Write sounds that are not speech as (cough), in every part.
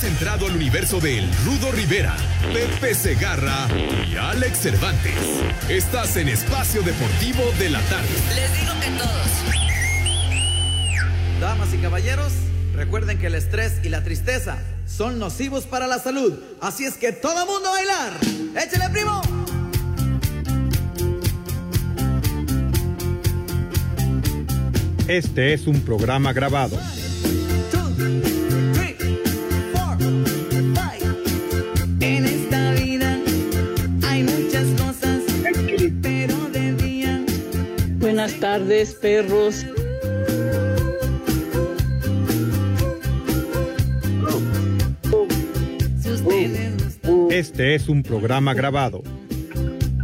Has entrado al universo de El Rudo Rivera, Pepe Segarra y Alex Cervantes. Estás en Espacio Deportivo de la Tarde. Les digo que todos. Damas y caballeros, recuerden que el estrés y la tristeza son nocivos para la salud. Así es que todo mundo a bailar. ¡Échale, primo! Este es un programa grabado. Buenas tardes, perros. Este es un programa grabado.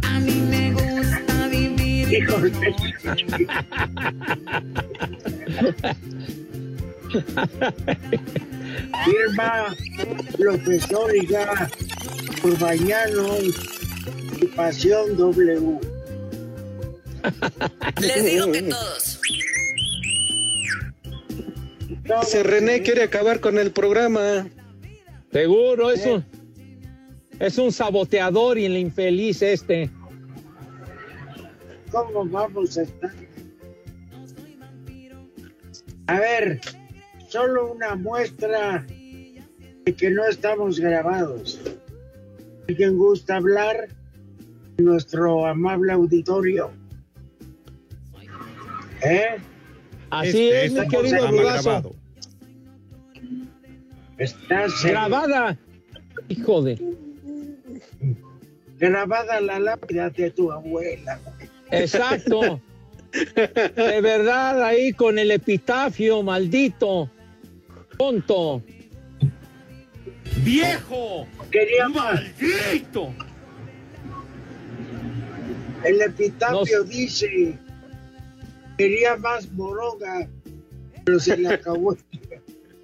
a mí me gusta vivir. Firma profesor ya Urbañanos y Pasión W. Les digo que todos. Ese René quiere acabar con el programa. Seguro, es un, es un saboteador y el infeliz este. ¿Cómo vamos a estar? A ver, solo una muestra de que no estamos grabados. ¿Alguien gusta hablar? Nuestro amable auditorio. ¿Eh? Así Este es, mi querido grabado. Estás Grabada. Hijo de. grabada la lápida de tu abuela. Exacto. (laughs) De verdad, ahí con el epitafio, maldito. Tonto. ¡Viejo! Quería. ¡Maldito! El epitafio Nos- dice, quería más moronga, pero se le acabó el tiempo.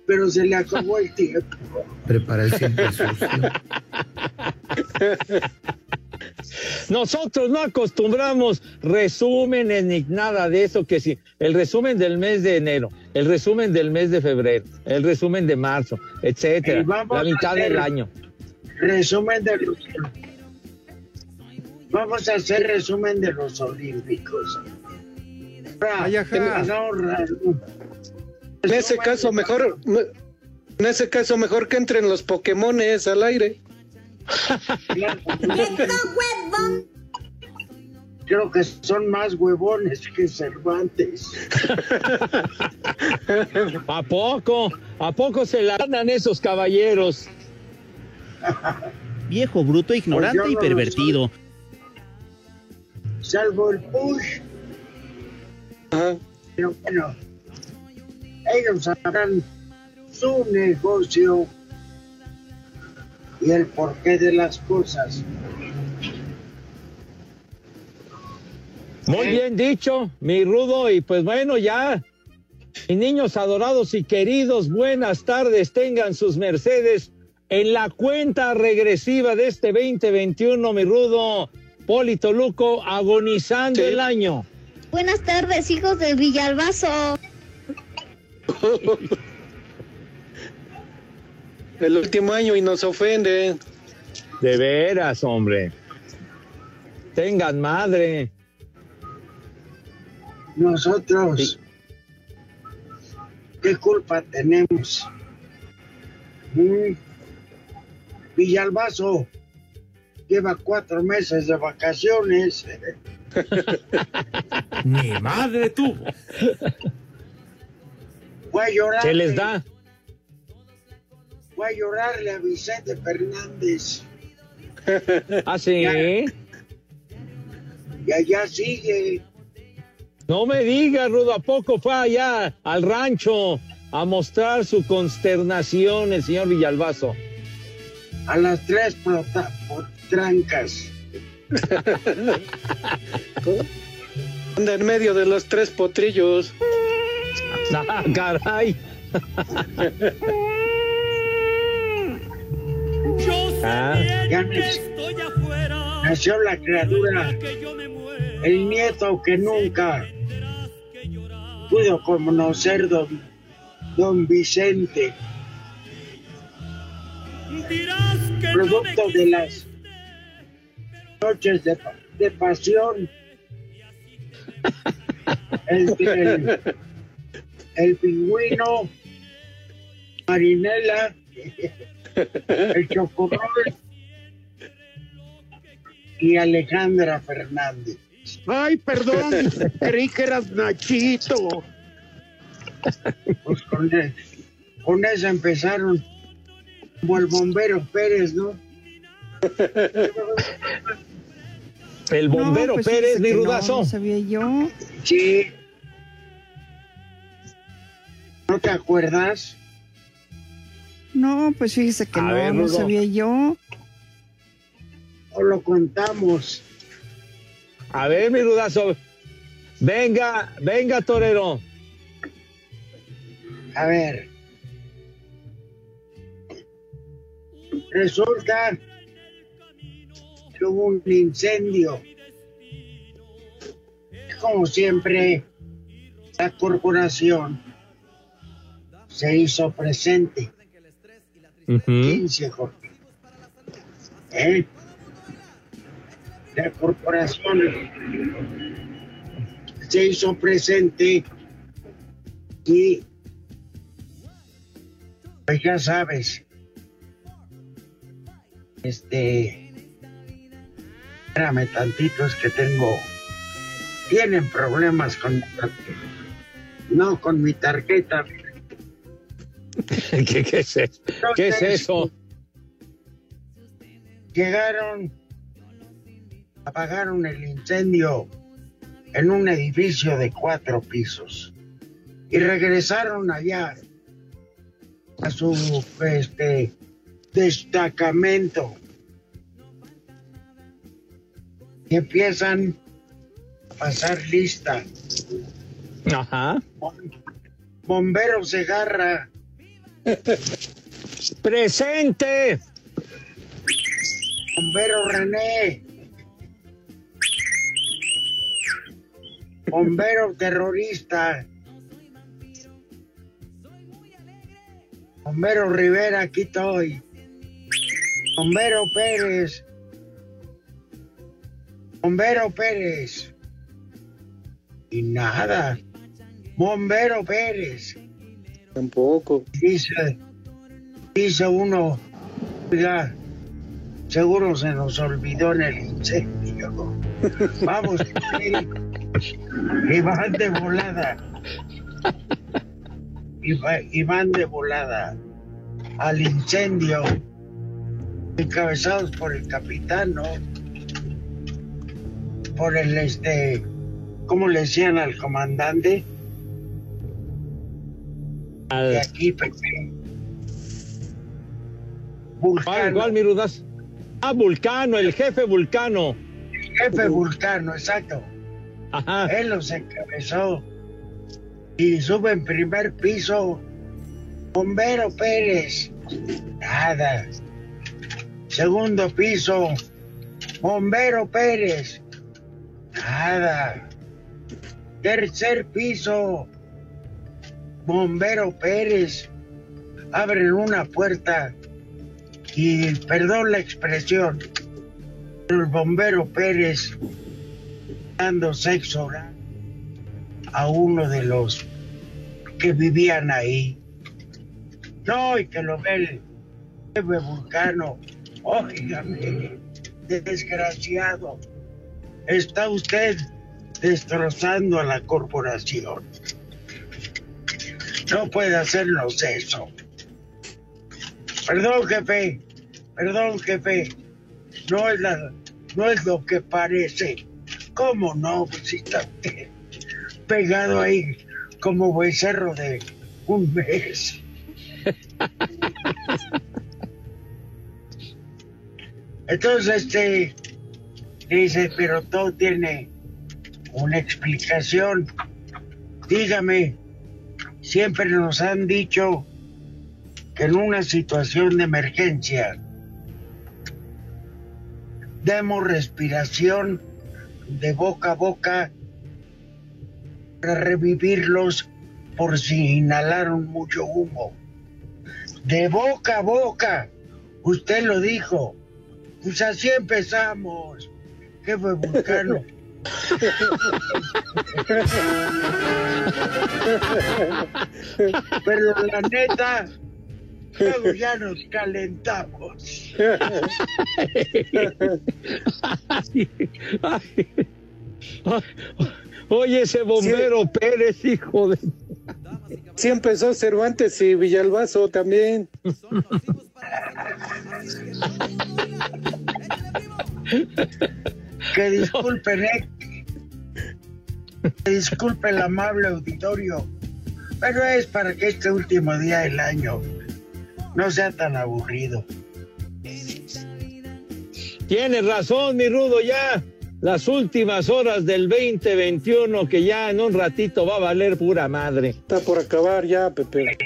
Pero se le acabó el tiempo. Prepara el siempre sucio. (laughs) Nosotros no acostumbramos resúmenes ni nada de eso, que si el resumen del mes de enero, el resumen del mes de febrero, el resumen de marzo, etcétera, la a mitad del año. Resumen de los... Vamos a hacer resumen de los olímpicos. En ese caso, mejor. En ese caso, mejor que entren los Pokémones al aire. Creo que son más huevones que Cervantes. ¿A poco? ¿A poco se la dan esos caballeros? (laughs) Viejo, bruto, ignorante Pues yo y pervertido. Salvo el push. Ajá. Pero bueno, ellos sabrán su negocio y el porqué de las cosas. Muy bien dicho, mi rudo, y pues bueno, ya. Mis niños adorados y queridos, buenas tardes, tengan sus mercedes en la cuenta regresiva de este 2021, mi rudo. Polito Luco agonizando Sí. el año. Buenas tardes, hijos del Villalbazo. (laughs) El último año y nos ofende. De veras, hombre. Tengan madre. Nosotros, ¿qué culpa tenemos? Mm. Villalbazo lleva cuatro meses de vacaciones. Mi madre tuvo. Voy a llorar. Se les da. Voy a llorarle a Vicente Fernández. ¿Ah, sí? Y allá sigue. No me digas, Rudo, ¿a poco fue allá al rancho a mostrar su consternación el señor Villalbazo? a las tres trancas. (laughs) Anda en medio de los tres potrillos. (laughs) Ah, caray. Ah, Ya nac- nació la criatura, el nieto que nunca pudo conocer don, don Vicente, producto de las noches de, pa- de pasión. El, el, el pingüino, Marinela, el chocorrol y Alejandra Fernández. Ay, perdón, creí que eras Nachito. Pues con, e- con eso empezaron como el bombero Pérez, ¿no? (laughs) el bombero pues Pérez, mi no, rudazo. No, sabía yo. Sí. ¿No te acuerdas? No, pues fíjese que A no, ver, no sabía yo. ¿O lo contamos? A ver, mi rudazo. Venga, venga, torero. A ver. Resulta que hubo un incendio. Como siempre, la corporación se hizo presente. 15 Jorge. ¿Eh? La corporación se hizo presente y pues ya sabes, este, espérame tantito, es que tengo, tienen problemas con, mi tarjeta. no con mi tarjeta. (laughs) ¿Qué, qué es eso? ¿Qué es eso? Llegaron, apagaron el incendio en un edificio de cuatro pisos y regresaron allá a su este destacamento empiezan a pasar lista. Ajá. Bombero Segarra, (laughs) Presente. bombero René, bombero terrorista, bombero Rivera, aquí estoy, bombero Pérez, bombero Pérez, y nada, bombero Pérez. Tampoco. Dice, dice uno, oiga, seguro se nos olvidó en el incendio. (laughs) Vamos, y van de volada. Y, va- y van de volada al incendio, encabezados por el capitán, ¿no? Por el este, ¿cómo le decían al comandante? De aquí, Pepe. ¿Cuál, cuál, mi rudazo? Ah, Vulcano, el jefe Vulcano. Jefe Vulcano, exacto. Él los encabezó y sube en primer piso. Bombero Pérez. Nada. Segundo piso. Bombero Pérez. Nada. Tercer piso. Bombero Pérez. Abren una puerta y perdón la expresión, el bombero Pérez dando sexo a uno de los que vivían ahí. No, y que lo ve el jefe vulcano. Óigame, desgraciado, está usted destrozando a la corporación. No puede hacernos eso. Perdón, jefe. Perdón, jefe. No es la, no es lo que parece. ¿Cómo no? Si está usted pegado ahí como becerro de un mes. (laughs) Entonces, este, dice, pero todo tiene una explicación. Dígame, siempre nos han dicho que en una situación de emergencia demos respiración de boca a boca para revivirlos por si inhalaron mucho humo. De boca a boca, usted lo dijo. Pues así empezamos. ¿Qué fue Vulcano? Pero la neta, luego ya nos calentamos. Oye, ese bombero Pérez, hijo de. Sí empezó Cervantes y Villalbazo también. Que (laughs) disculpen, eh. Que disculpe el amable auditorio, pero es para que este último día del año no sea tan aburrido. Tienes razón, mi Rudo, ya las últimas horas del 2021 que ya en un ratito va a valer pura madre. Está por acabar ya, Pepe.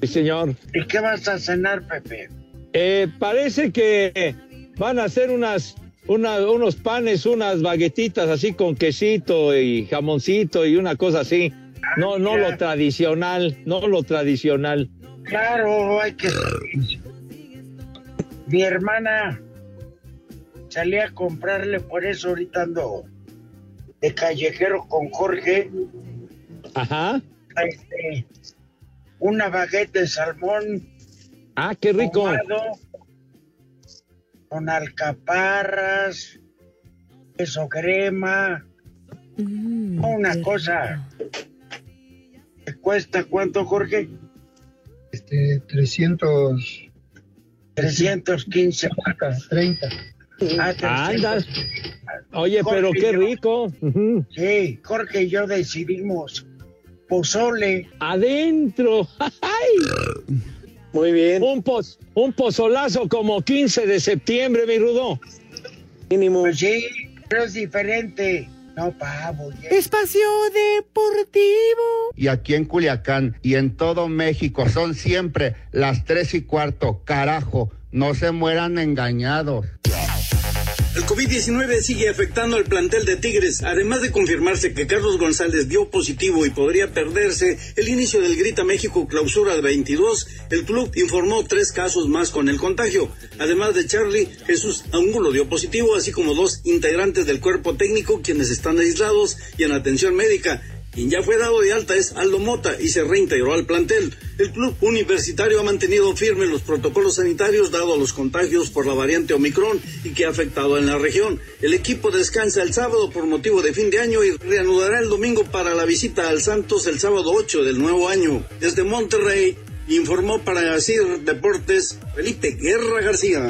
Sí, señor. ¿Y qué vas a cenar, Pepe? Eh, parece que van a hacer unas, una- unos panes, unas baguetitas así con quesito y jamoncito y una cosa así. No, no lo tradicional, no lo tradicional. Claro, hay que. Mi hermana salí a comprarle, por eso ahorita ando de callejero con Jorge. Ajá. Este, una baguette de salmón. Ah, qué rico. ahumado, con alcaparras, queso crema. Una cosa. ¿Te cuesta cuánto, Jorge? Este, 300. 315. 30. Ah, Andas. Oye, pero Jorge, qué yo- rico. Sí, Jorge y yo decidimos pozole. Adentro. (laughs) ¡Ay! Muy bien. Un, poz, un pozolazo como 15 de septiembre, mi Rudo. Mínimo. Pues sí, pero es diferente. No, pavo. ya. Espacio Deportivo. y aquí en Culiacán y en todo México son siempre las tres y cuarto. Carajo, no se mueran engañados. El COVID-19 sigue afectando al plantel de Tigres, además de confirmarse que Carlos González dio positivo y podría perderse el inicio del Grita México Clausura 22, el club informó tres casos más con el contagio. Además de Charlie, Jesús Angulo dio positivo, así como dos integrantes del cuerpo técnico quienes están aislados y en atención médica. Quien ya fue dado de alta es Aldo Mota y se reintegró al plantel. El club universitario ha mantenido firmes los protocolos sanitarios dado a los contagios por la variante Omicron y que ha afectado en la región. El equipo descansa el sábado por motivo de fin de año y reanudará el domingo para la visita al Santos el sábado 8 del nuevo año. Desde Monterrey informó para CIR Deportes Felipe Guerra García.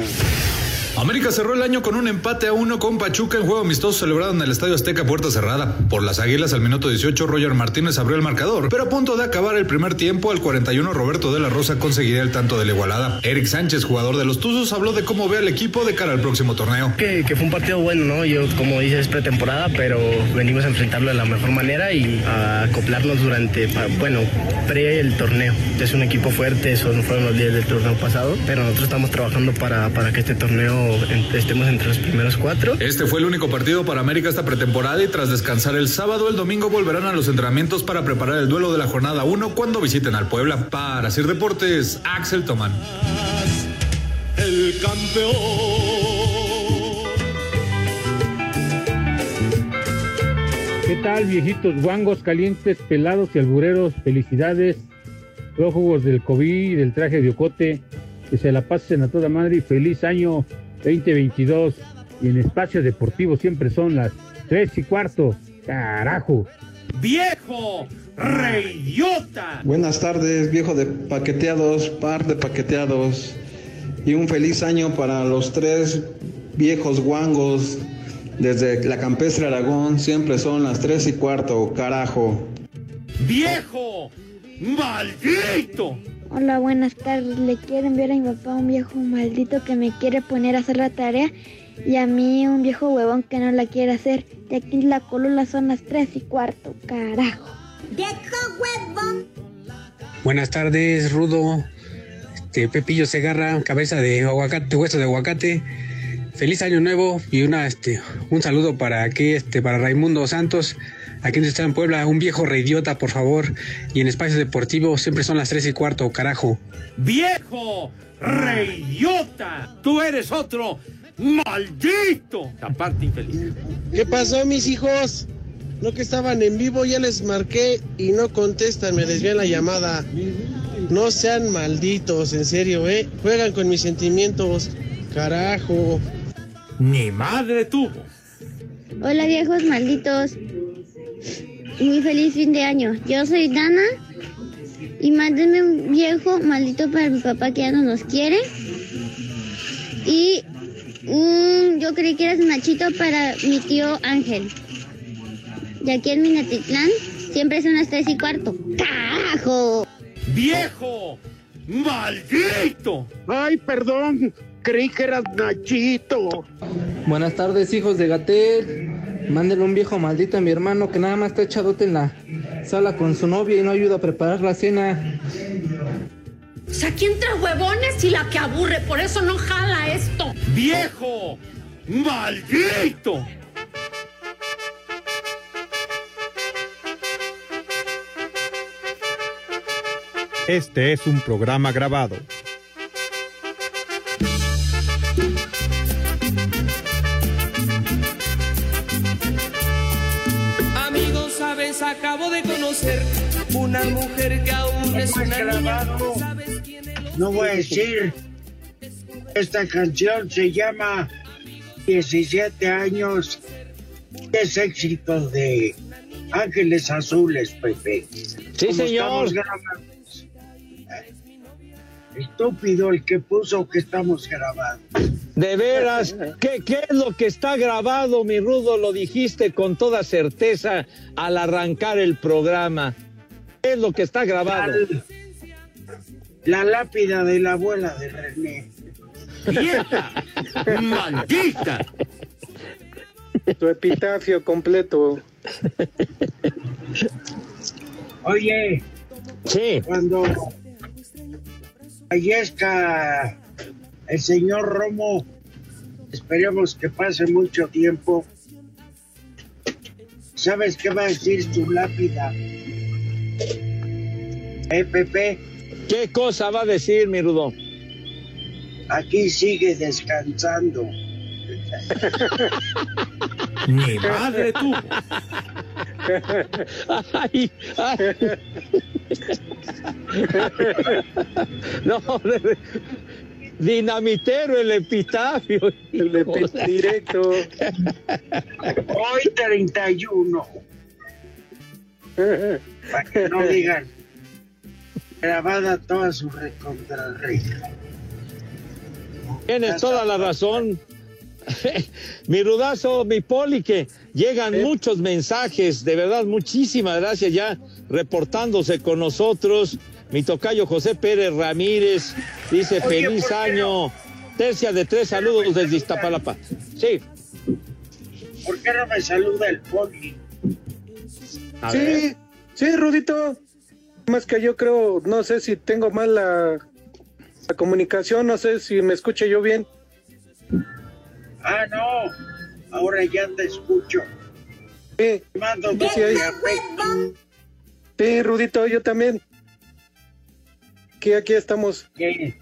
América cerró el año con un empate a uno con Pachuca en juego amistoso celebrado en el Estadio Azteca puerta cerrada. Por las Águilas al minuto 18 Roger Martínez abrió el marcador, pero a punto de acabar el primer tiempo al 41 Roberto de la Rosa conseguiría el tanto de la igualada. Eric Sánchez, jugador de los Tuzos, habló de cómo ve al equipo de cara al próximo torneo. Que, fue un partido bueno, ¿no? Yo, como dices, es pretemporada, pero venimos a enfrentarlo de la mejor manera y a acoplarnos durante, bueno, pre el torneo. Es un equipo fuerte, eso no fueron los días del torneo pasado, pero nosotros estamos trabajando para, para que este torneo en- estemos entre los primeros cuatro. Este fue el único partido para América esta pretemporada y tras descansar el sábado, el domingo volverán a los entrenamientos para preparar el duelo de la jornada 1 cuando visiten al Puebla. Para Sir Deportes, Axel Tomán. El campeón. ¿Qué tal, viejitos guangos, calientes, pelados y albureros? Felicidades, prófugos del COVID y del traje de ocote. Que se la pasen a toda madre y feliz año 2022. Y en espacio deportivo siempre son las tres y cuarto. Carajo. ¡Viejo! ¡Reyota! Buenas tardes, viejo de paqueteados, par de paqueteados. Y un feliz año para los tres viejos guangos. Desde la campestre Aragón siempre son las tres y cuarto, carajo. ¡Viejo! ¡Maldito! Hola, buenas tardes. Le quiero enviar a mi papá un viejo maldito que me quiere poner a hacer la tarea y a mí un viejo huevón que no la quiere hacer. De aquí en la colula son las tres y cuarto, carajo. ¡Viejo huevón! Buenas tardes, Rudo. Este, Pepillo Segarra, cabeza de aguacate, hueso de aguacate. Feliz año nuevo y una este un saludo para aquí este para Raimundo Santos, aquí en está en Puebla, un viejo reidiota, por favor, y en espacio deportivo siempre son las tres y cuarto, carajo. ¡Viejo! ¡Reyota! ¡Tú eres otro! ¡Maldito! Aparte infeliz. ¿Qué pasó, mis hijos? No que estaban en vivo, ya les marqué y no contestan, me desvían la llamada. No sean malditos, en serio, ¿eh? Juegan con mis sentimientos. Carajo. Ni madre tuvo. Hola, viejos malditos. Muy feliz fin de año. Yo soy Dana y mándenme un viejo maldito para mi papá que ya no nos quiere. Y un, yo creí que eras Nachito para mi tío Ángel. Y aquí en Minatitlán siempre son las tres y cuarto. ¡Carajo! ¡Viejo! ¡Maldito! Ay, perdón. Creí que eras Nachito. Buenas tardes, hijos de Gatel. Mándenle un viejo maldito a mi hermano que nada más está echadote en la sala con su novia y no ayuda a preparar la cena. O sea, aquí entre huevones y la que aburre, por eso no jala esto. ¡Viejo! ¡Maldito! Este es un programa grabado. Conocer una mujer que aún es una niña. No voy a decir. Esta canción se llama 17 años. Es éxito de Ángeles Azules, Pepe. Sí, señor. Estúpido el que puso que estamos grabando. De veras, ¿qué, ¿qué es lo que está grabado, mi Rudo? Lo dijiste con toda certeza al arrancar el programa. ¿Qué es lo que está grabado? La lápida de la abuela de René. ¡Vieja! ¡Maldita! Tu epitafio completo. Oye, sí. cuando fallezca el señor Romo, esperemos que pase mucho tiempo. ¿Sabes qué va a decir su lápida? ¿Eh, Pepe? ¿Qué cosa va a decir, mi Rudo? Aquí sigue descansando. (laughs) Ni madre tuvo. (laughs) Ay, ay. (laughs) No, de- dinamitero el epitafio. (laughs) El epi- directo. Hoy 31. Para que no digan. Grabada toda su recontrarreja. Tienes toda la razón. (laughs) mi rudazo, mi poli, que llegan muchos mensajes, de verdad, muchísimas gracias ya reportándose con nosotros. Mi tocayo José Pérez Ramírez dice Oye, feliz ¿por qué año. Tercia de tres saludos desde Iztapalapa. Sí. ¿Por qué no me saluda el poli? A sí, ver. sí, Rudito. Más que yo creo, no sé si tengo mal la, la comunicación, no sé si me escuche yo bien. Ah, no. Ahora ya te escucho. Sí, Mando Sí, sí, Rudito, yo también. Aquí, aquí estamos. Qué,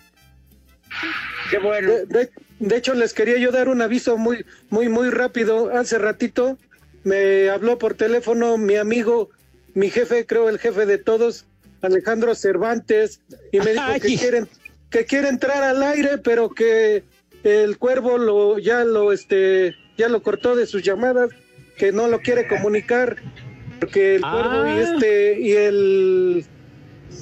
qué bueno. De, de- de hecho, les quería yo dar un aviso muy, muy, muy rápido. Hace ratito me habló por teléfono mi amigo, mi jefe, creo el jefe de todos, Alejandro Cervantes, y me dijo (laughs) que quieren, que quiere entrar al aire, pero que el cuervo lo, ya lo, este, ya lo cortó de sus llamadas, que no lo quiere comunicar, porque el cuervo y Ah. este, y el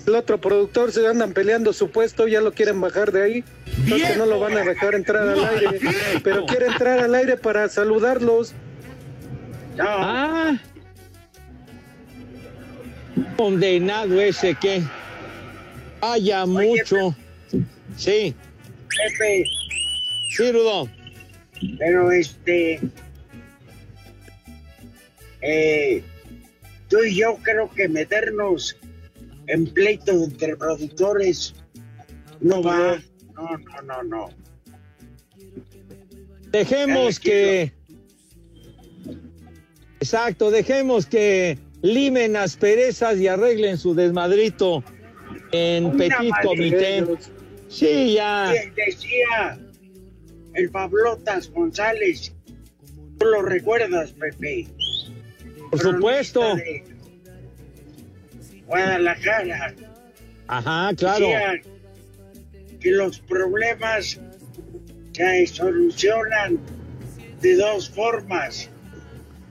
el otro productor se andan peleando su puesto, ya lo quieren bajar de ahí. Entonces no lo van a dejar entrar al aire. Pero quiere entrar al aire para saludarlos. Ah. Condenado ese que. Vaya mucho. Sí. Pepe, Sí, Rudo. pero este. Eh, tú y yo creo que meternos en pleitos entre productores no va. No, no, no, no. Dejemos que. Exacto, dejemos que limen asperezas y arreglen su desmadrito en Una petit comité. Sí, ya. Decía el Pablotas González. ¿Tú lo recuerdas, Pepe? Por supuesto. De Guadalajara. Ajá, claro. Decía que los problemas se solucionan de dos formas.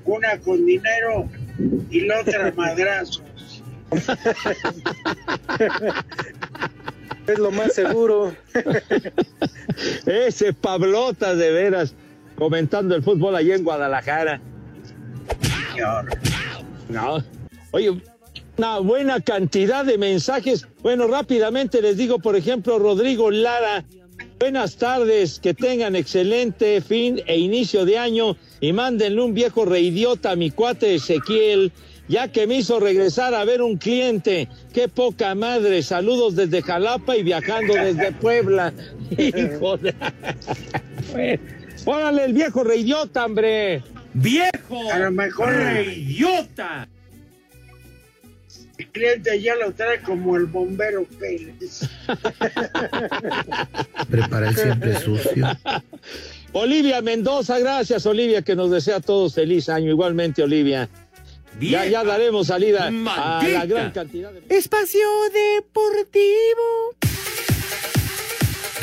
Una con dinero y la otra (laughs) madrazos. Es lo más seguro. (laughs) Ese Pablota de veras comentando el fútbol allá en Guadalajara. No. Oye, una buena cantidad de mensajes. Bueno, rápidamente les digo, por ejemplo, Rodrigo Lara. Buenas tardes, que tengan excelente fin e inicio de año y mándenle un viejo reidiota a mi cuate Ezequiel, ya que me hizo regresar a ver un cliente. Qué poca madre. Saludos desde Jalapa y viajando desde Puebla. (laughs) Hijo de... Órale, el viejo reidiota, hombre. ¡Viejo! A lo mejor ¡Reyota! El cliente ya lo trae como el bombero Pérez. (laughs) Prepara el siempre sucio. Olivia Mendoza, gracias Olivia, que nos desea a todos feliz año. Igualmente, Olivia. Ya, ya daremos salida a la gran cantidad de... Espacio Deportivo.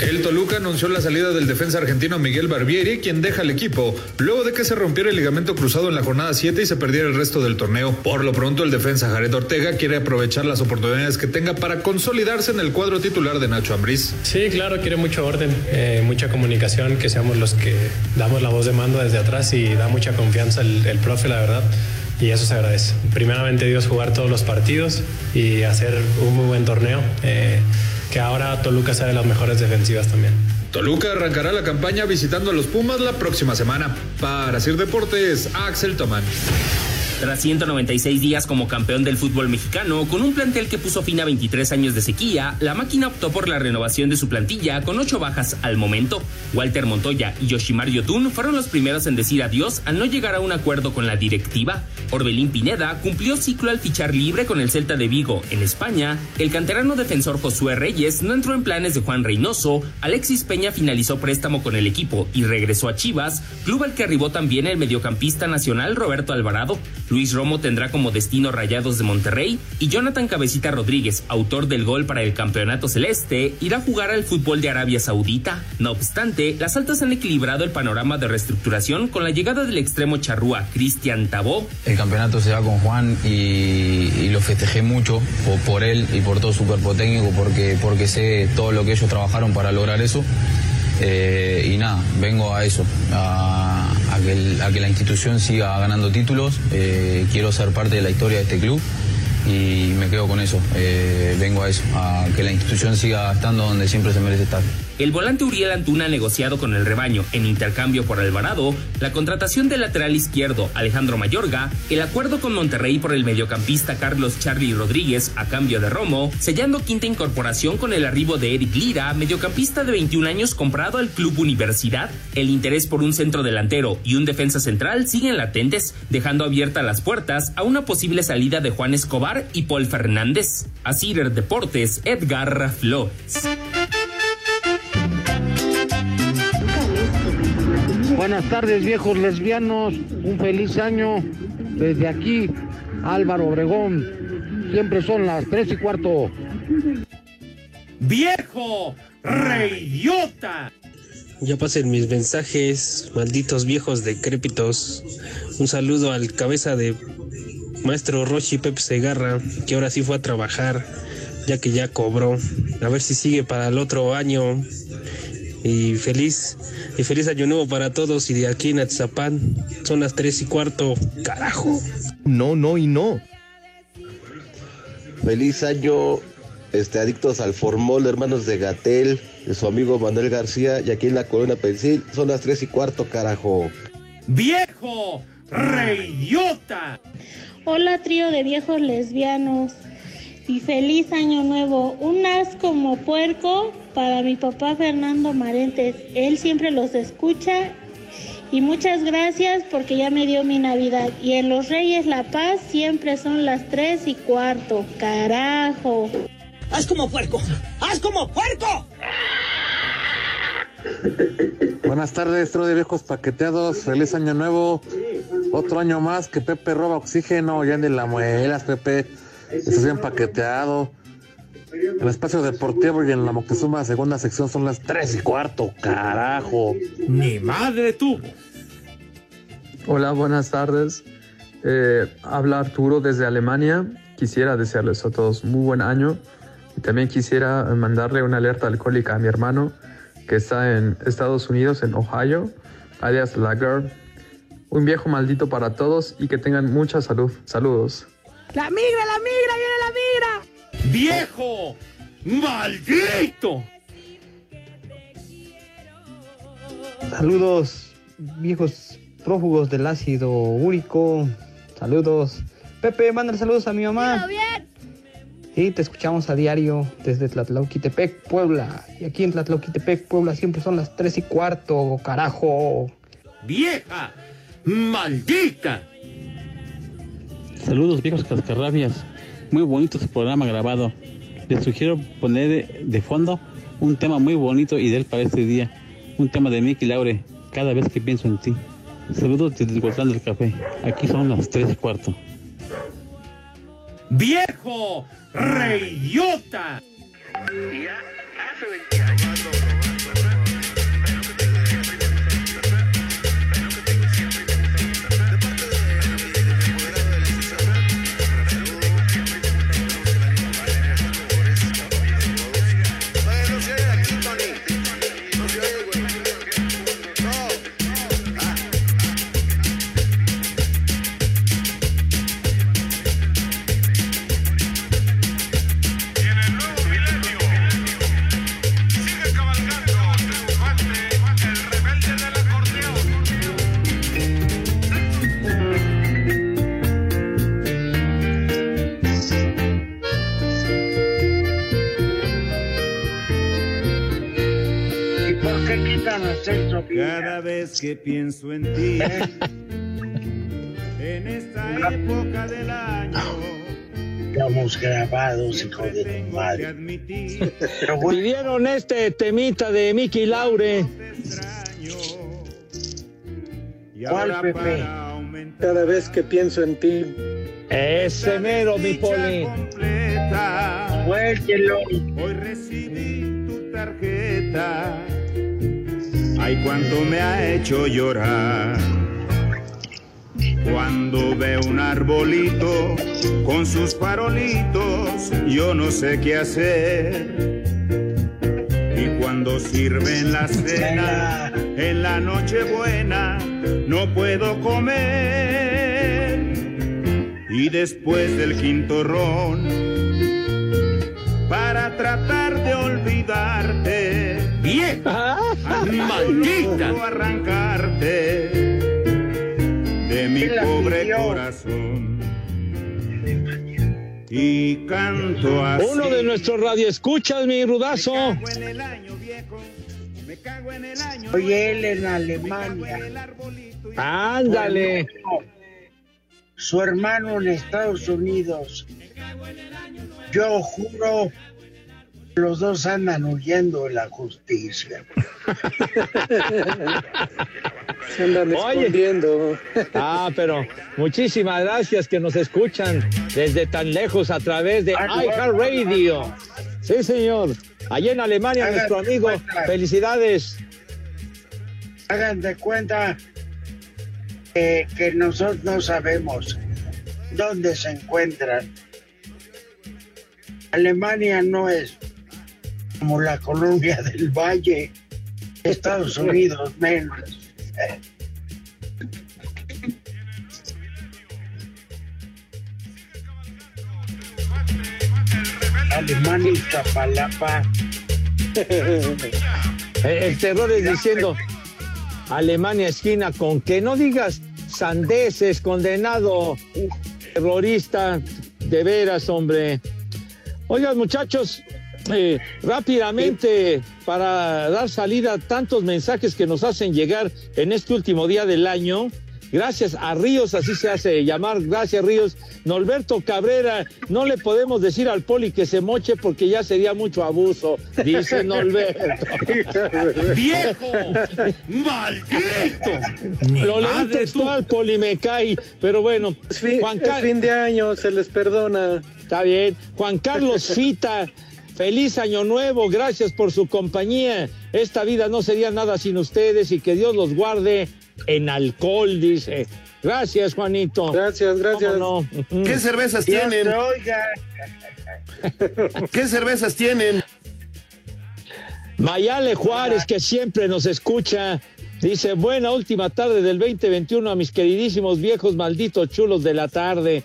El Toluca anunció la salida del defensa argentino Miguel Barbieri, quien deja el equipo, luego de que se rompiera el ligamento cruzado en la jornada 7 y se perdiera el resto del torneo. Por lo pronto, el defensa Jared Ortega quiere aprovechar las oportunidades que tenga para consolidarse en el cuadro titular de Nacho Ambriz. Sí, claro, quiere mucho orden, eh, mucha comunicación, que seamos los que damos la voz de mando desde atrás y da mucha confianza el, profe, la verdad. Y eso se agradece. Primeramente Dios jugar todos los partidos y hacer un muy buen torneo. eh, que ahora Toluca sea de las mejores defensivas también. Toluca arrancará la campaña visitando a los Pumas la próxima semana. Para Sir Deportes, Axel Tomán. Tras 196 días como campeón del fútbol mexicano, con un plantel que puso fin a 23 años de sequía, la máquina optó por la renovación de su plantilla con ocho bajas al momento. Walter Montoya y Yoshimar Yotun fueron los primeros en decir adiós al no llegar a un acuerdo con la directiva. Orbelín Pineda cumplió ciclo al fichar libre con el Celta de Vigo en España. El canterano defensor Josué Reyes no entró en planes de Juan Reynoso. Alexis Peña finalizó préstamo con el equipo y regresó a Chivas, club al que arribó también el mediocampista nacional Roberto Alvarado. Luis Romo tendrá como destino Rayados de Monterrey y Jonathan Cabecita Rodríguez, autor del gol para el campeonato celeste, irá a jugar al fútbol de Arabia Saudita. No obstante, las altas han equilibrado el panorama de reestructuración con la llegada del extremo charrúa Cristian Tabó. El campeonato se da con Juan y, lo festejé mucho por, él y por todo su cuerpo técnico porque, porque sé todo lo que ellos trabajaron para lograr eso. Eh, y nada, vengo a eso, a que la institución siga ganando títulos. Eh, quiero ser parte de la historia de este club y me quedo con eso. Eh, vengo a eso, a que la institución siga estando donde siempre se merece estar. El volante Uriel Antuna negociado con el rebaño en intercambio por Alvarado, la contratación del lateral izquierdo Alejandro Mayorga, el acuerdo con Monterrey por el mediocampista Carlos Charlie Rodríguez a cambio de Romo, sellando quinta incorporación con el arribo de Eric Lira, mediocampista de 21 años comprado al Club Universidad. El interés por un centro delantero y un defensa central siguen latentes, dejando abiertas las puertas a una posible salida de Juan Escobar y Paul Fernández. A Cider Deportes, Edgar Flores. Buenas tardes, viejos lesbianos. Un feliz año. Desde aquí, Álvaro Obregón. Siempre son las tres y cuarto. ¡Viejo! ¡Reyota! Ya pasen mis mensajes, malditos viejos decrépitos. Un saludo al cabeza de maestro Roshi Pep Segarra, que ahora sí fue a trabajar, ya que ya cobró. A ver si sigue para el otro año. Y feliz, y feliz año nuevo para todos. Y de aquí en Atzapán son las tres y cuarto. Carajo. No, no y no. Feliz año este, adictos al formol, hermanos de Gatel, de su amigo Manuel García, y aquí en la colonia Pensil, son las tres y cuarto, carajo. ¡Viejo! ¡Reidiota! Hola trío de viejos lesbianos y feliz año nuevo. Un as como puerco para mi papá Fernando Marentes. Él siempre los escucha y muchas gracias porque ya me dio mi Navidad. Y en los Reyes La Paz siempre son las tres y cuarto. Carajo. ¡Haz como puerco! ¡Haz como puerco! Buenas tardes, tro de viejos paqueteados. Feliz año nuevo. Otro año más que Pepe roba oxígeno. Ya ni la muelas, Pepe. Estás bien paqueteado. En el espacio deportivo y en la Moctezuma segunda sección son las tres y cuarto. Carajo. Ni madre tuvo. Hola, buenas tardes. Eh, habla Arturo desde Alemania. Quisiera desearles a todos muy buen año. Y también quisiera mandarle una alerta alcohólica a mi hermano que está en Estados Unidos, en Ohio, alias Lager. Un viejo maldito para todos y que tengan mucha salud. Saludos. ¡La migra, la migra, viene la migra! ¡Viejo! ¡Maldito! Saludos, viejos prófugos del ácido úrico. Saludos. Pepe, mándale saludos a mi mamá. bien! Sí, te escuchamos a diario desde Tlatlauquitepec, Puebla. Y aquí en Tlatlauquitepec, Puebla, siempre son las tres y cuarto, carajo. ¡Vieja! ¡Maldita! Saludos viejos cascarrabias. Muy bonito su programa grabado. Les sugiero poner de fondo un tema muy bonito y de él para este día. Un tema de Mickey Laure, cada vez que pienso en ti. Saludos desde el del Café. Aquí son las tres y cuarto. ¡Viejo! ¡Reidiota! ¿Y vez que pienso en ti, en esta época del año, Estamos grabados, hijo de tu madre. Pidieron este temita de Mickey Laure. ¿Cuál, Pepe? Cada vez que pienso en ti. Ese mero, mi poli. Suéltelo. Hoy recibí tu tarjeta. Ay, cuánto me ha hecho llorar. Cuando veo un arbolito con sus farolitos, yo no sé qué hacer. Y cuando sirven la cena en la noche buena, no puedo comer. Y después del quinto ron, para tratar de olvidarte, ¡Vieja! Al ¡Maldita! ¡Maldita! arrancarte de mi ¿Quién la pobre corazón. Y canto así. Uno de nuestros radioescuchas, mi rudazo. en el año viejo, me cago en el año Oye, él en Alemania. Ándale. Su hermano en Estados Unidos. Yo juro, los dos andan huyendo de la justicia. Se andan Oye. escondiendo. Ah, pero muchísimas gracias que nos escuchan desde tan lejos a través de iHeartRadio. Sí, señor. Allá en Alemania, Hagan nuestro amigo. cuenta. Felicidades. Hagan de cuenta eh, que nosotros no sabemos dónde se encuentran. Alemania no es como la Colombia del Valle, Estados Unidos menos. (laughs) Eh, Alemania y Zapalapa. El, el terror es diciendo Alemania esquina con que no digas sandeces, condenado terrorista, de veras, hombre. Oigan, muchachos, eh, rápidamente, para dar salida a tantos mensajes que nos hacen llegar en este último día del año. Gracias a Ríos, así se hace llamar. Gracias, Ríos. Norberto Cabrera, no le podemos decir al poli que se moche porque ya sería mucho abuso, dice (laughs) Norberto. ¡Viejo! ¡Maldito! Lo leí textual, poli, me cae. Pero bueno, Juan Es fin de año, se les perdona. Está bien. Juan Carlos Fita, feliz año nuevo, gracias por su compañía. Esta vida no sería nada sin ustedes y que Dios los guarde en alcohol, dice. Gracias, Juanito. Gracias, gracias. ¿Qué cervezas tienen? oiga. (laughs) ¿Qué cervezas tienen? Mayale Juárez, que siempre nos escucha, dice, buena última tarde del 2021 a mis queridísimos viejos malditos chulos de la tarde.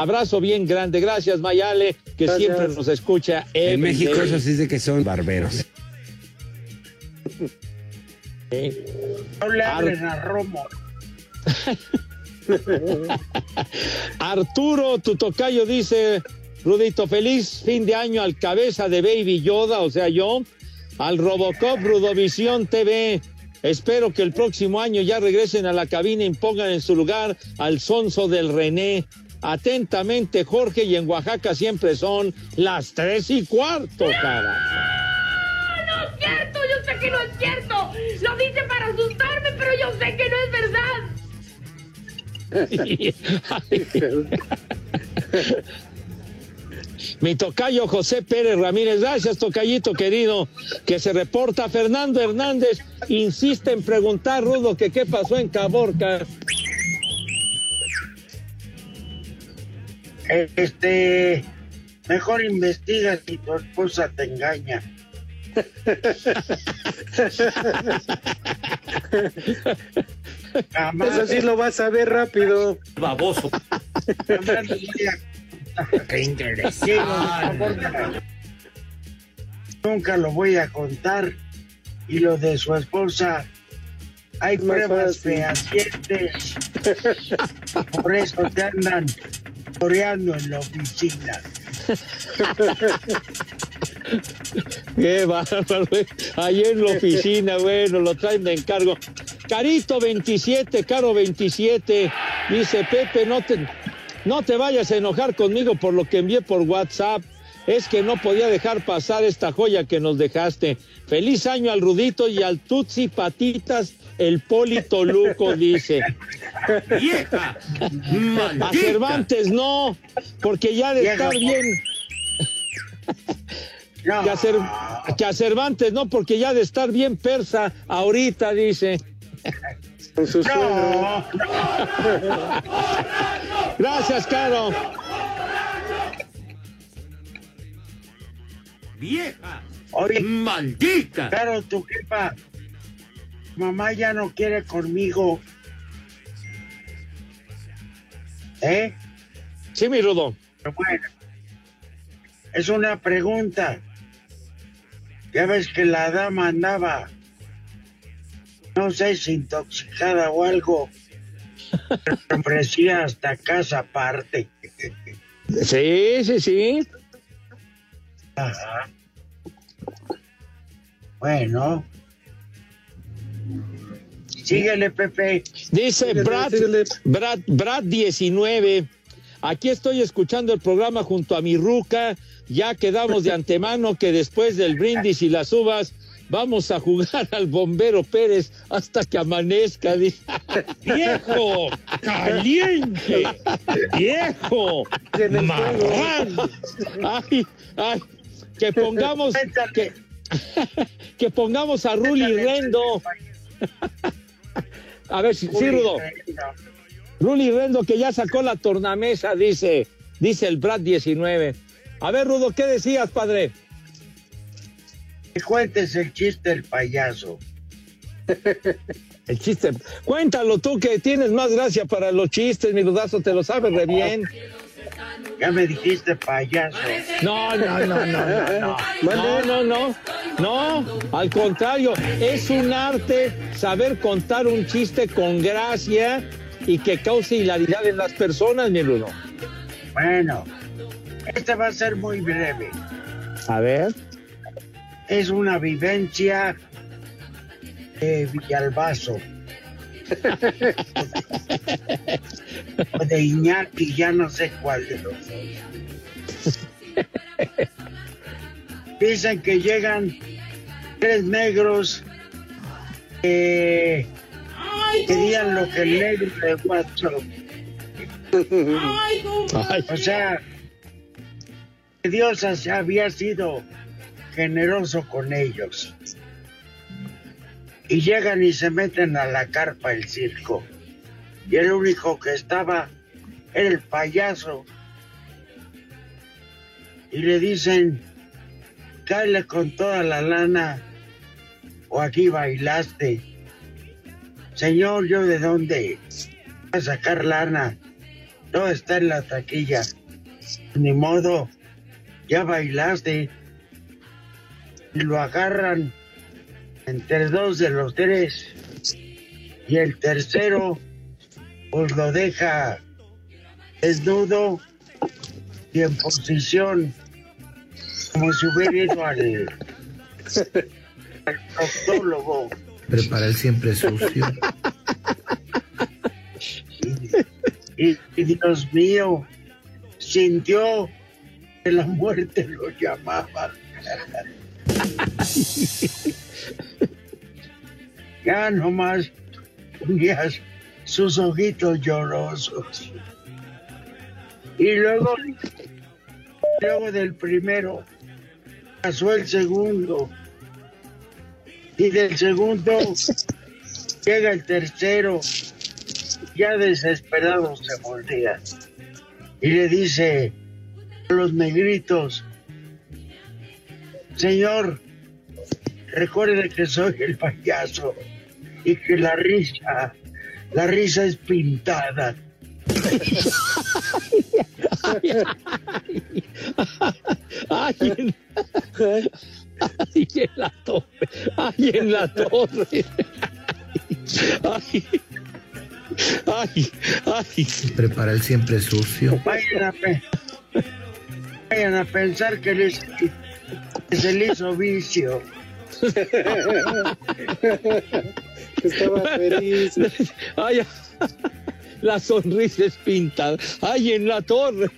Abrazo bien grande. Gracias, Mayale, que Gracias. siempre nos escucha. En every México day. eso sí de que son barberos. No le hablen a Romo. (laughs) Arturo, tu tocayo dice, Rudito, feliz fin de año al cabeza de Baby Yoda, o sea, yo, al Robocop Rudovisión TV. Espero que el próximo año ya regresen a la cabina y pongan en su lugar al sonso del René. Atentamente, Jorge, y en Oaxaca siempre son las tres y cuarto, cara. No es cierto, yo sé que no es cierto. Lo dice para asustarme, pero yo sé que no es verdad. (laughs) Mi tocayo José Pérez Ramírez, gracias tocayito querido, que se reporta. Fernando Hernández insiste en preguntar, Rudo, que qué pasó en Caborca. Este, mejor investiga si tu esposa te engaña. Jamás, Eso sí lo vas a ver rápido. Baboso. jamás voy a- Qué interesante. Nunca lo voy a contar. Y lo de su esposa, hay pruebas fehacientes. Por eso te andan toreando en la oficina. (laughs) Qué bárbaro. Ahí en la oficina, bueno, lo traen de encargo. Carito 27, Caro 27, dice Pepe, no te, no te vayas a enojar conmigo por lo que envié por WhatsApp. Es que no podía dejar pasar esta joya que nos dejaste. Feliz año al Rudito y al Tutsi Patitas, el Polito Luco, dice. ¡Vieja! A. Cervantes no, porque ya de estar bien. No, Que a, Cer- que a Cervantes no, porque ya de estar bien persa ahorita, dice. Con su no, Gracias, Caro. ¡Vieja! Oye, ¡Maldita! claro, tu jefa, mamá ya no quiere conmigo. ¿Eh? Sí, mi Rudo. Pero bueno, es una pregunta. Ya ves que la dama andaba, no sé si intoxicada o algo, pero ofrecía hasta casa aparte. Sí, sí, sí. Ajá. Bueno. Síguele, Pepe. Dice Síguele, Brad, síguele. Brad, Brad 19. Aquí estoy escuchando el programa junto a mi ruca. Ya quedamos de antemano que después del brindis y las uvas vamos a jugar al bombero Pérez hasta que amanezca. ¡Viejo! ¡Caliente! ¡Viejo! ¡Marrano! ¡Ay, ay! Que pongamos, que, (laughs) que pongamos a Ruli Rendo. A ver, sí, sí, Rudo. Ruli Rendo que ya sacó la tornamesa, dice, dice el Brad 19. A ver, Rudo, ¿qué decías, padre? Que cuentes el chiste el payaso. El chiste. Cuéntalo tú que tienes más gracia para los chistes, mi rudazo, te lo sabes re bien. Ya me dijiste payaso. No, no, no, no, no, no. No, no, no. No, al contrario, es un arte saber contar un chiste con gracia y que cause hilaridad en las personas, mi Bruno. Bueno, este va a ser muy breve. A ver. Es una vivencia de Villalbazo. (laughs) o (laughs) de Iñaki, ya no sé cuál de los dos. Dicen que llegan tres negros que querían lo que el negro de WhatsApp. O sea, que Dios había sido generoso con ellos. Y llegan y se meten a la carpa del circo. Y el único que estaba era el payaso. Y le dicen, cáele con toda la lana o aquí bailaste. Señor, ¿yo de dónde? Va a sacar lana. No está en la taquilla. Ni modo, ya bailaste. Y lo agarran entre dos de los tres. Y el tercero, pues lo deja desnudo y en posición como si hubiera ido al, al proctólogo. Prepara el siempre sucio. Y, y Dios mío, sintió que la muerte lo llamaba. ya nomás ponías sus ojitos llorosos. Y luego, luego del primero, pasó el segundo. Y del segundo llega el tercero, ya desesperado se voltea. Y le dice a los negritos, Señor, recuerde que soy el payaso y que la risa, la risa es pintada. Ay, en, ay, en la torre. Ay, en la torre. Ay, ay, ay. Prepara el siempre sucio. Vayan a, pe- vayan a pensar que, les, que se le hizo vicio. (laughs) Estaba feliz. (laughs) Ay, la sonrisa es pintada. Ay, en la torre.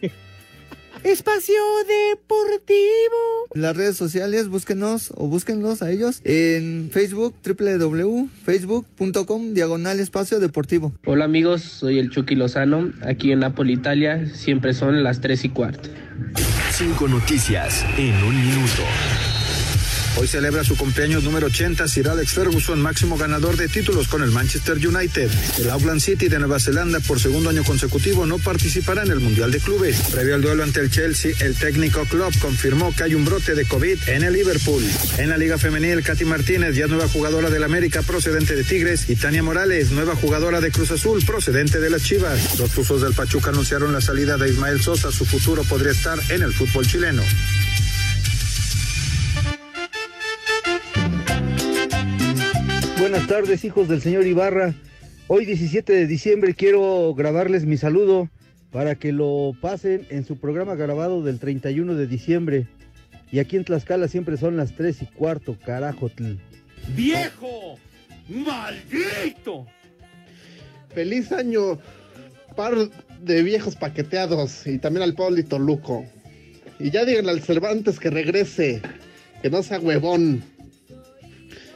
Espacio Deportivo. Las redes sociales, búsquenos o búsquenlos a ellos en Facebook, www.facebook.com, diagonal espacio deportivo. Hola amigos, soy el Chucky Lozano. Aquí en Napoli, Italia, siempre son las 3 y cuarto. Cinco noticias en un minuto. Hoy celebra su cumpleaños número 80 Sir Alex Ferguson, máximo ganador de títulos con el Manchester United. El Auckland City de Nueva Zelanda por segundo año consecutivo no participará en el Mundial de Clubes. Previo al duelo ante el Chelsea, el técnico club confirmó que hay un brote de COVID en el Liverpool. En la Liga Femenil, Katy Martínez, ya nueva jugadora del América procedente de Tigres, y Tania Morales, nueva jugadora de Cruz Azul procedente de las Chivas. Los Tuzos del Pachuca anunciaron la salida de Ismael Sosa, su futuro podría estar en el fútbol chileno. Buenas tardes, hijos del señor Ibarra. Hoy 17 de diciembre quiero grabarles mi saludo para que lo pasen en su programa grabado del 31 de diciembre. Y aquí en Tlaxcala siempre son las 3 y cuarto, carajo. ¡Viejo! ¡Maldito! Feliz año, par de viejos paqueteados y también al Poli Toluco. Y ya díganle al Cervantes que regrese, que no sea huevón.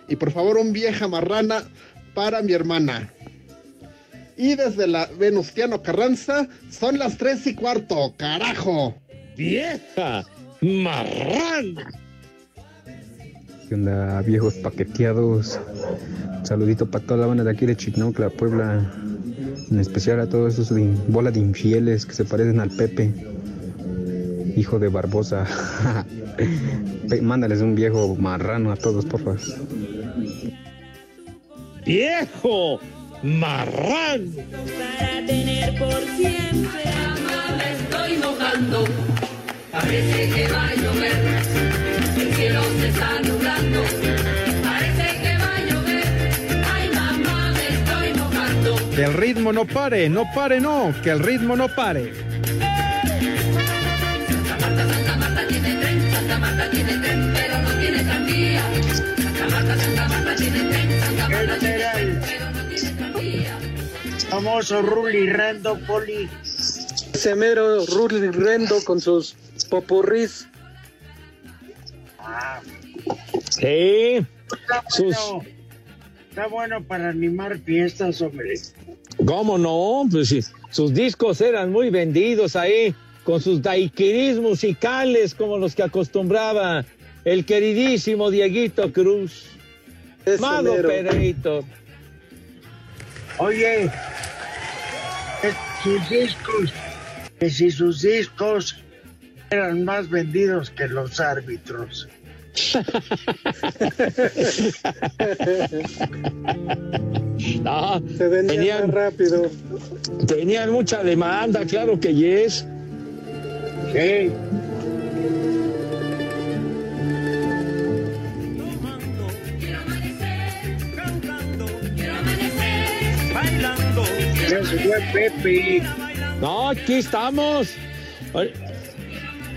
Y por favor, un vieja marrana para mi hermana. Y desde la Venustiano Carranza son las tres y cuarto, carajo. ¡Vieja! ¡Marrana! ¿Qué onda, viejos paqueteados? Un saludito para toda la banda de aquí de Chicnaucla, Puebla. En especial a todos esos de bola de infieles que se parecen al Pepe. Hijo de Barbosa. (laughs) Mándales un viejo marrano a todos, por favor. ¡Viejo! ¡Marrano! Para tener por siempre. Amada estoy, mojando. Parece que va a llover. El cielo se está nublando. Parece que va a llover. Ay, mamá, me estoy mojando. Que el ritmo no pare, no pare, no, que el ritmo no pare. Famoso Ruli Rando Poli. Ese mero Rulli Rendo con sus popurris. Ah, Sí. está Sus- bueno. Está bueno para animar fiestas, hombre. ¿Cómo no? Pues sí, sus discos eran muy vendidos ahí, con sus daiquiris musicales como los que acostumbraba el queridísimo Dieguito Cruz. Mado. Pereito. Oye, sus discos, que si sus discos eran más vendidos que los árbitros. (laughs) No, Se vendía tenían, más rápido. tenían mucha demanda, claro que yes. Sí. Pepe. No, aquí estamos.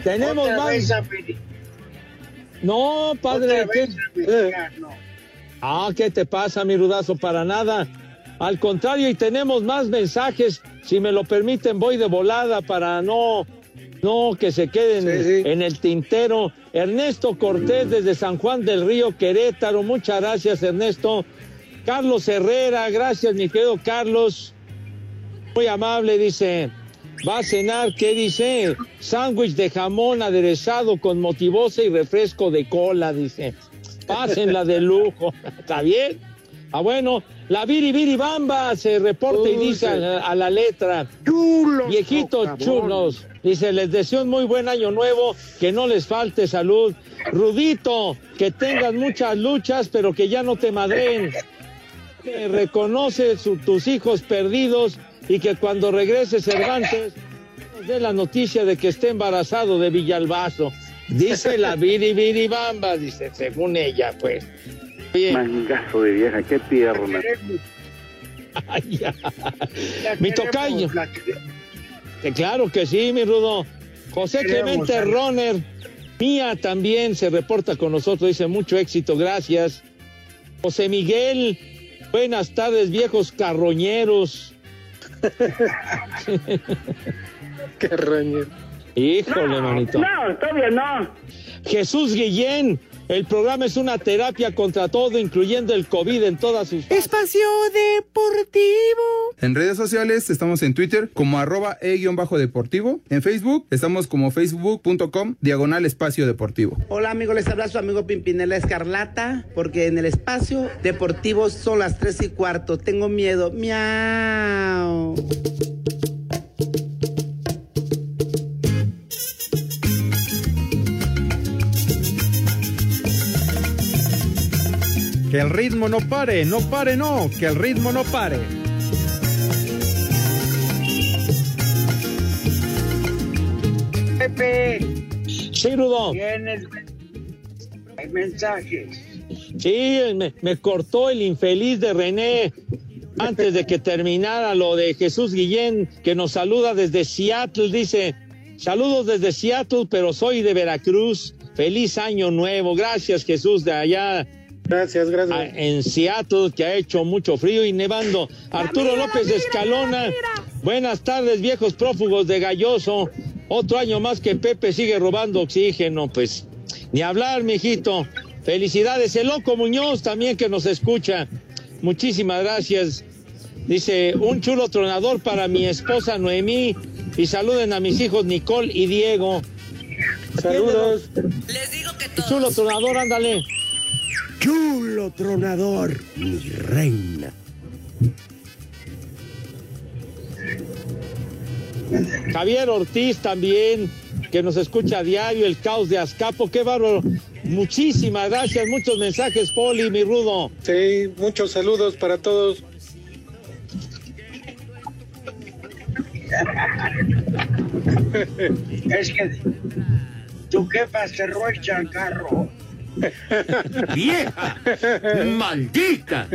Tenemos Otra más. vez No, padre. otra ¿qué? vez americano. Ah, ¿qué te pasa, mi rudazo? Para nada. Al contrario, y tenemos más mensajes. Si me lo permiten, voy de volada para no, no que se queden Sí, sí. en el tintero. Ernesto Cortés desde San Juan del Río, Querétaro. Muchas gracias, Ernesto. Carlos Herrera, gracias, mi querido Carlos. Muy amable, dice. Va a cenar, ¿qué dice? Sándwich de jamón aderezado con motivosa y refresco de cola, dice. Pásenla de lujo. (laughs) ¿Está bien? Ah, bueno. La Viri Viri Bamba se reporta y dice a, a la letra. Viejitos chulos. Dice, les deseo un muy buen año nuevo, que no les falte salud. Rudito, que tengas muchas luchas, pero que ya no te madren. Que reconoce su- tus hijos perdidos y que cuando regrese Cervantes nos dé la noticia de que esté embarazado de Villalbazo. Dice la (laughs) Viri Viri Bamba, dice, según ella, pues. Oye, Mangazo de vieja, qué tierna. ay, ya. Mi. Que claro que sí, mi Rudo. José Queremos, Clemente Alex. Roner, Mía también se reporta con nosotros, dice mucho éxito, gracias. José Miguel, buenas tardes, viejos carroñeros. Qué roñero. Híjole, manito. No, todavía no. Jesús Guillén, el programa es una terapia contra todo, incluyendo el COVID en todas sus fases. Espacio Deportivo. En redes sociales estamos en Twitter como arroba e-deportivo. En Facebook estamos como facebook.com diagonal espacio deportivo. Hola amigos, les habla su amigo Pimpinela Escarlata, porque en el espacio deportivo son las tres y cuarto. Tengo miedo. Miau. Que el ritmo no pare, no pare, no, que el ritmo no pare. Pepe, Sí, Rudo. tienes. Hay mensajes. Sí, me, me cortó el infeliz de René antes de que terminara lo de Jesús Guillén, que nos saluda desde Seattle. Dice, saludos desde Seattle, pero soy de Veracruz. Feliz año nuevo. Gracias, Jesús, de allá Gracias, gracias. en Seattle, que ha hecho mucho frío y nevando. Arturo López de Escalona. Buenas tardes, viejos prófugos de Galloso. Otro año más que Pepe sigue robando oxígeno, pues ni hablar, mijito. Felicidades, el loco Muñoz también que nos escucha. Muchísimas gracias. Dice, un chulo tronador para mi esposa Noemí y saluden a mis hijos Nicole y Diego. Saludos. Chulo tronador, ándale. Chulo tronador, mi reina. Javier Ortiz también, que nos escucha a diario, el caos de Azcapo, qué bárbaro. Muchísimas gracias, muchos mensajes, Poli, mi rudo. Sí, muchos saludos para todos. (laughs) es que tu jefa cerró el chancarro. (laughs) ¡Vieja! ¡Maldita!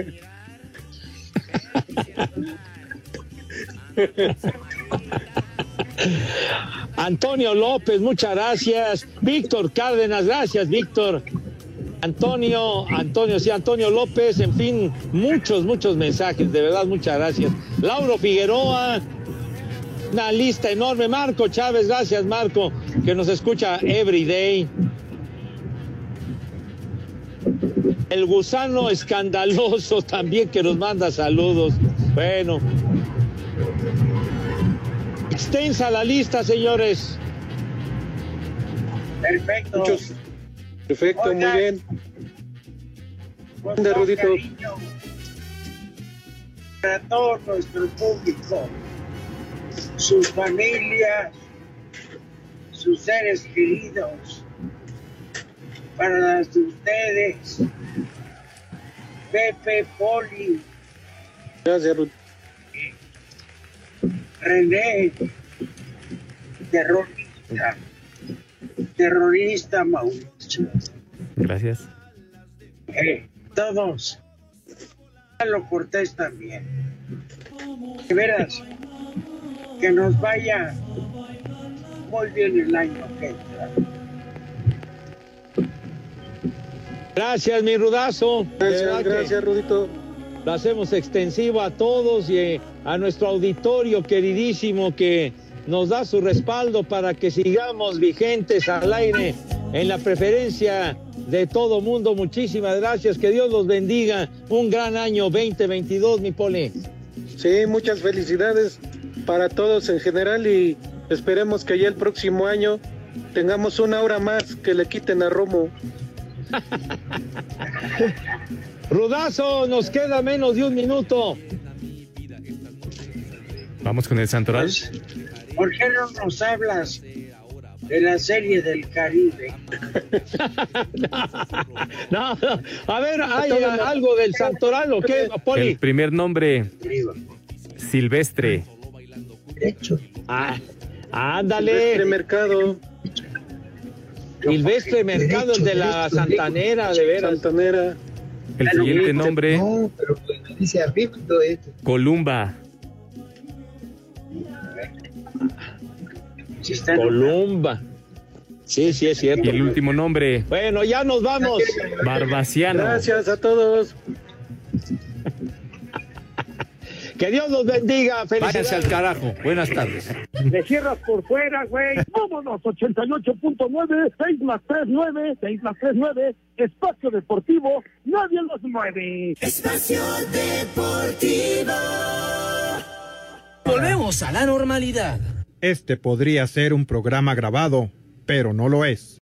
Antonio López, muchas gracias. Víctor Cárdenas, gracias, Víctor. Antonio, Antonio, sí, Antonio López, en fin, muchos, muchos mensajes, de verdad, muchas gracias. Lauro Figueroa, una lista enorme. Marco Chávez, gracias, Marco, que nos escucha every day. El gusano escandaloso también que nos manda saludos. Bueno. Extensa la lista, señores. Perfecto. Muchos. Perfecto, Oigan. muy bien. Ande, todo Rudito. Para todo nuestro público, sus familias, sus seres queridos, para ustedes, Pepe Poli, Gracias, Ruth. René, terrorista, terrorista Mauricio. Gracias. Eh, todos. Lalo Cortés también. De veras, que nos vaya muy bien el año que entra. Gracias, mi rudazo. Gracias, gracias, Rudito. Lo hacemos extensivo a todos y eh, a nuestro auditorio queridísimo que nos da su respaldo para que sigamos vigentes al aire en la preferencia de todo mundo. Muchísimas gracias. Que Dios los bendiga. Un gran año 2022, mi poli. Sí, muchas felicidades para todos en general y esperemos que ya el próximo año tengamos una hora más que le quiten a Romo. (laughs) Rudazo, nos queda menos de un minuto. Vamos con el Santoral. ¿Por qué no nos hablas de la serie del Caribe? (laughs) No, no. A ver, ¿hay algo del santoral o qué, Poli? El primer nombre, Silvestre. Ah, ándale. Silvestre Mercado. Silvestre Mercado, el de la Santanera, de veras. Santanera. El siguiente nombre, No, pero me dice arribito esto. Columba. Columba. Sí, sí, es cierto. Y el último nombre, Bueno, ya nos vamos. Barbaciano. Gracias a todos. Que Dios los bendiga. Váyanse al carajo. Buenas tardes. Le cierras por fuera, güey. Vámonos, 88.9, 6 más 3, 9, 6 más 3, 9. Espacio Deportivo, nadie los mueve. Espacio Deportivo. Volvemos a la normalidad. Este podría ser un programa grabado, pero no lo es.